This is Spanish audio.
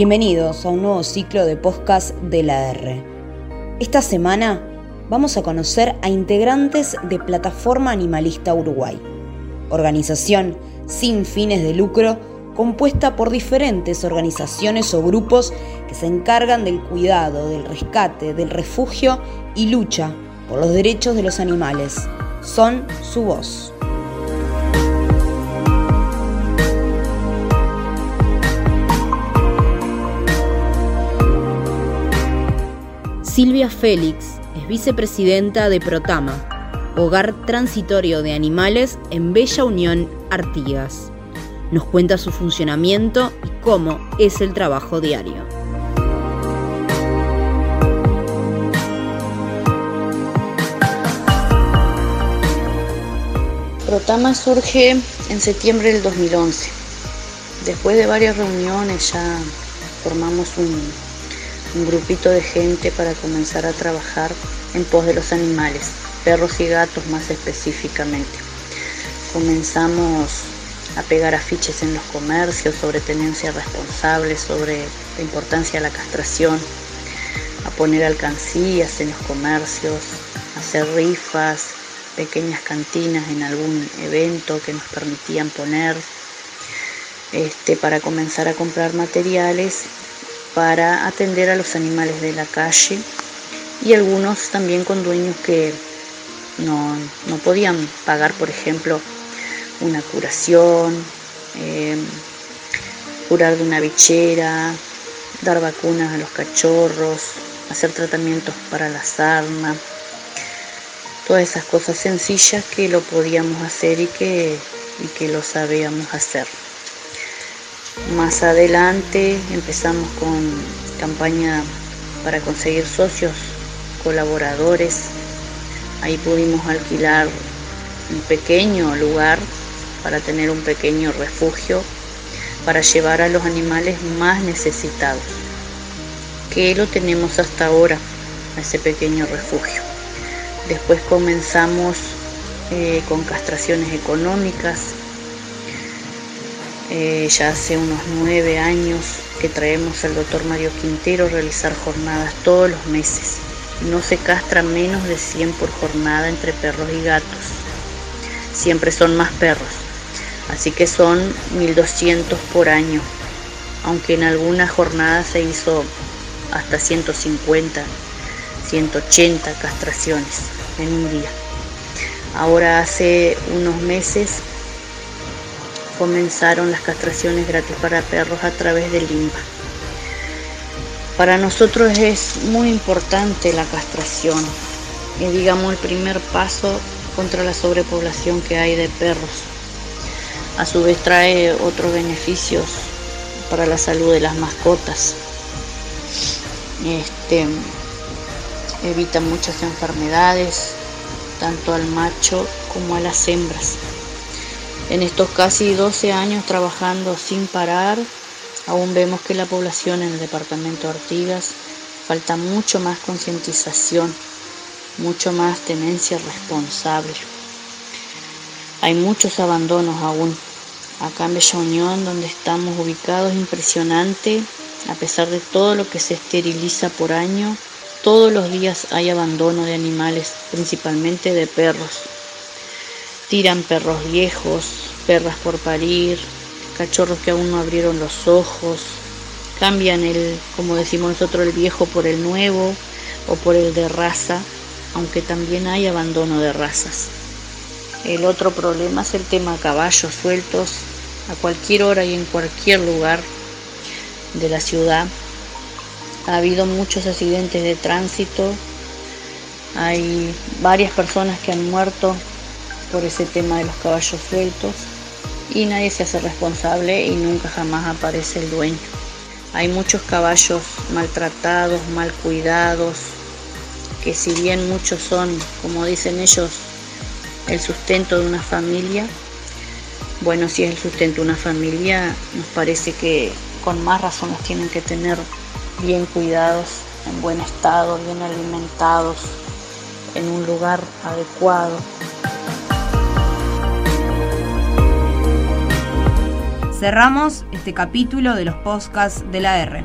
Bienvenidos a un nuevo ciclo de podcast de la R. Esta semana vamos a conocer a integrantes de Plataforma Animalista Uruguay, organización sin fines de lucro compuesta por diferentes organizaciones o grupos que se encargan del cuidado, del rescate, del refugio y lucha por los derechos de los animales. Son su voz. Silvia Félix es vicepresidenta de Protama, hogar transitorio de animales en Bella Unión, Artigas. Nos cuenta su funcionamiento y cómo es el trabajo diario. Protama surge en septiembre del 2011. Después de varias reuniones ya formamos un, un grupito de gente para comenzar a trabajar en pos de los animales, perros y gatos más específicamente. Comenzamos a pegar afiches en los comercios sobre tenencia responsable, sobre la importancia de la castración, a poner alcancías en los comercios, a hacer rifas, pequeñas cantinas en algún evento que nos permitían poner, este, para comenzar a comprar materiales para atender a los animales de la calle y algunos también con dueños que no, podían pagar, por ejemplo, una curación, eh, curar de una bichera, dar vacunas a los cachorros, hacer tratamientos para la sarna, todas esas cosas sencillas que lo podíamos hacer y que, y que lo sabíamos hacer. Más adelante empezamos con campaña para conseguir socios, colaboradores. Ahí pudimos alquilar un pequeño lugar para tener un pequeño refugio para llevar a los animales más necesitados, que lo tenemos hasta ahora, ese pequeño refugio. Después comenzamos eh, con castraciones económicas, eh, ya hace unos nueve años que traemos al doctor Mario Quintero a realizar jornadas todos los meses. No se castra menos de 100 por jornada entre perros y gatos. Siempre son más perros. Así que son 1200 por año. Aunque en algunas jornadas se hizo hasta 150, 180 castraciones en un día. Ahora hace unos meses comenzaron las castraciones gratis para perros a través del limba. Para nosotros es muy importante la castración, es digamos el primer paso contra la sobrepoblación que hay de perros. A su vez trae otros beneficios para la salud de las mascotas. Este, evita muchas enfermedades, tanto al macho como a las hembras. En estos casi 12 años trabajando sin parar, aún vemos que la población en el departamento de Artigas falta mucho más concientización, mucho más tenencia responsable. Hay muchos abandonos aún. Acá en Bella Unión, donde estamos ubicados, impresionante, a pesar de todo lo que se esteriliza por año, todos los días hay abandono de animales, principalmente de perros tiran perros viejos, perras por parir, cachorros que aún no abrieron los ojos, cambian el, como decimos nosotros, el viejo por el nuevo o por el de raza, aunque también hay abandono de razas. El otro problema es el tema caballos sueltos a cualquier hora y en cualquier lugar de la ciudad. Ha habido muchos accidentes de tránsito, hay varias personas que han muerto por ese tema de los caballos sueltos y nadie se hace responsable y nunca jamás aparece el dueño. Hay muchos caballos maltratados, mal cuidados, que si bien muchos son, como dicen ellos, el sustento de una familia, bueno, si es el sustento de una familia, nos parece que con más razón los tienen que tener bien cuidados, en buen estado, bien alimentados, en un lugar adecuado. Cerramos este capítulo de los podcasts de la R.